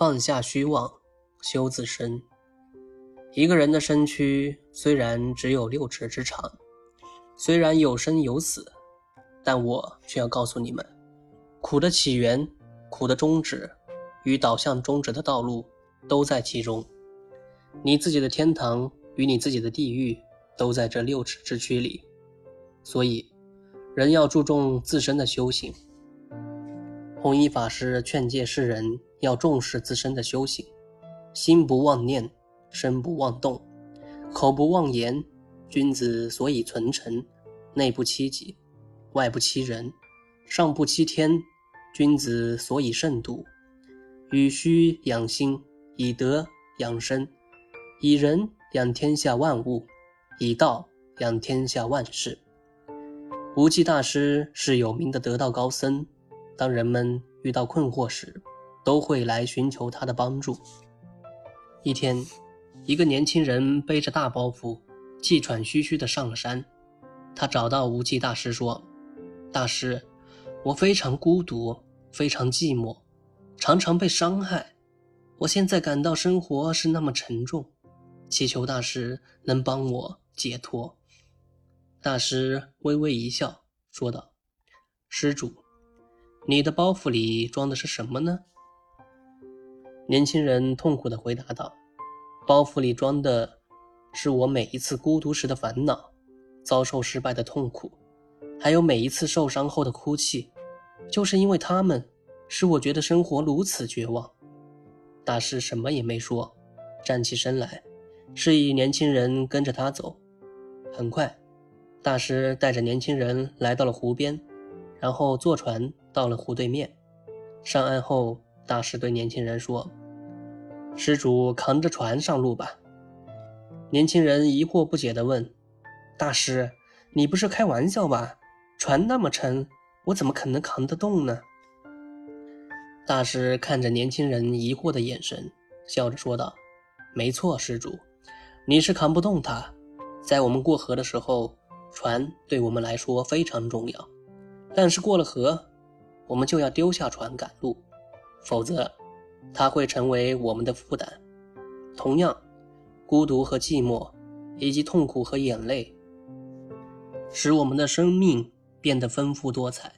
放下虚妄，修自身。一个人的身躯虽然只有六尺之长，虽然有生有死，但我却要告诉你们：苦的起源、苦的终止与导向终止的道路都在其中。你自己的天堂与你自己的地狱都在这六尺之躯里。所以，人要注重自身的修行。弘一法师劝诫世人要重视自身的修行，心不妄念，身不妄动，口不妄言。君子所以存诚，内不欺己，外不欺人，上不欺天。君子所以慎独，与虚养心，以德养身，以仁养天下万物，以道养天下万事。无忌大师是有名的得道高僧，当人们遇到困惑时，都会来寻求他的帮助。一天，一个年轻人背着大包袱，气喘吁吁地上了山。他找到无忌大师说：“大师，我非常孤独，非常寂寞，常常被伤害。我现在感到生活是那么沉重，祈求大师能帮我解脱。”大师微微一笑，说道：“施主，你的包袱里装的是什么呢？”年轻人痛苦地回答道：“包袱里装的是我每一次孤独时的烦恼，遭受失败的痛苦，还有每一次受伤后的哭泣。就是因为他们，使我觉得生活如此绝望。”大师什么也没说，站起身来，示意年轻人跟着他走。很快。大师带着年轻人来到了湖边，然后坐船到了湖对面。上岸后，大师对年轻人说：“施主扛着船上路吧。”年轻人疑惑不解地问：“大师，你不是开玩笑吧？船那么沉，我怎么可能扛得动呢？”大师看着年轻人疑惑的眼神，笑着说道：“没错，施主，你是扛不动它。在我们过河的时候。”船对我们来说非常重要，但是过了河，我们就要丢下船赶路，否则它会成为我们的负担。同样，孤独和寂寞，以及痛苦和眼泪，使我们的生命变得丰富多彩。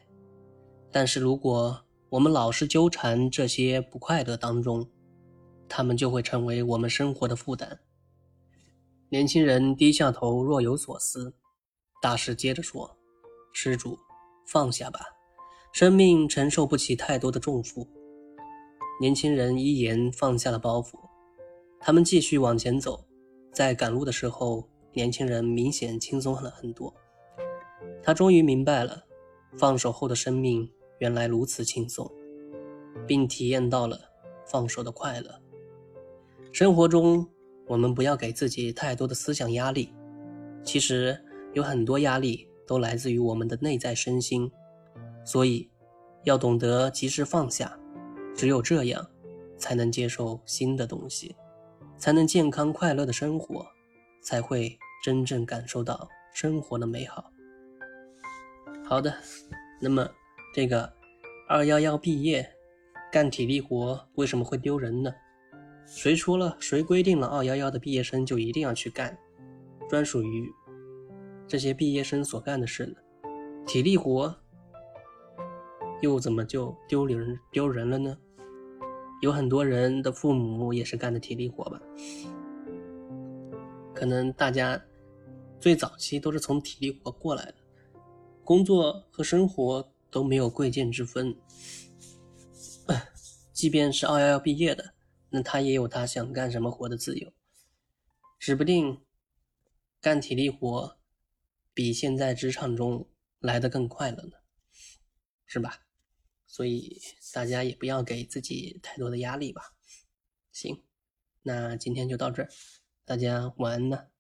但是，如果我们老是纠缠这些不快乐当中，他们就会成为我们生活的负担。年轻人低下头，若有所思。大师接着说：“施主，放下吧，生命承受不起太多的重负。”年轻人一言放下了包袱，他们继续往前走。在赶路的时候，年轻人明显轻松了很多。他终于明白了，放手后的生命原来如此轻松，并体验到了放手的快乐。生活中，我们不要给自己太多的思想压力。其实。有很多压力都来自于我们的内在身心，所以要懂得及时放下，只有这样，才能接受新的东西，才能健康快乐的生活，才会真正感受到生活的美好。好的，那么这个二幺幺毕业干体力活为什么会丢人呢？谁说了？谁规定了二幺幺的毕业生就一定要去干？专属于。这些毕业生所干的事呢，体力活又怎么就丢人丢人了呢？有很多人的父母也是干的体力活吧？可能大家最早期都是从体力活过来的，工作和生活都没有贵贱之分。即便是二幺幺毕业的，那他也有他想干什么活的自由，指不定干体力活。比现在职场中来的更快乐呢，是吧？所以大家也不要给自己太多的压力吧。行，那今天就到这儿，大家晚安了。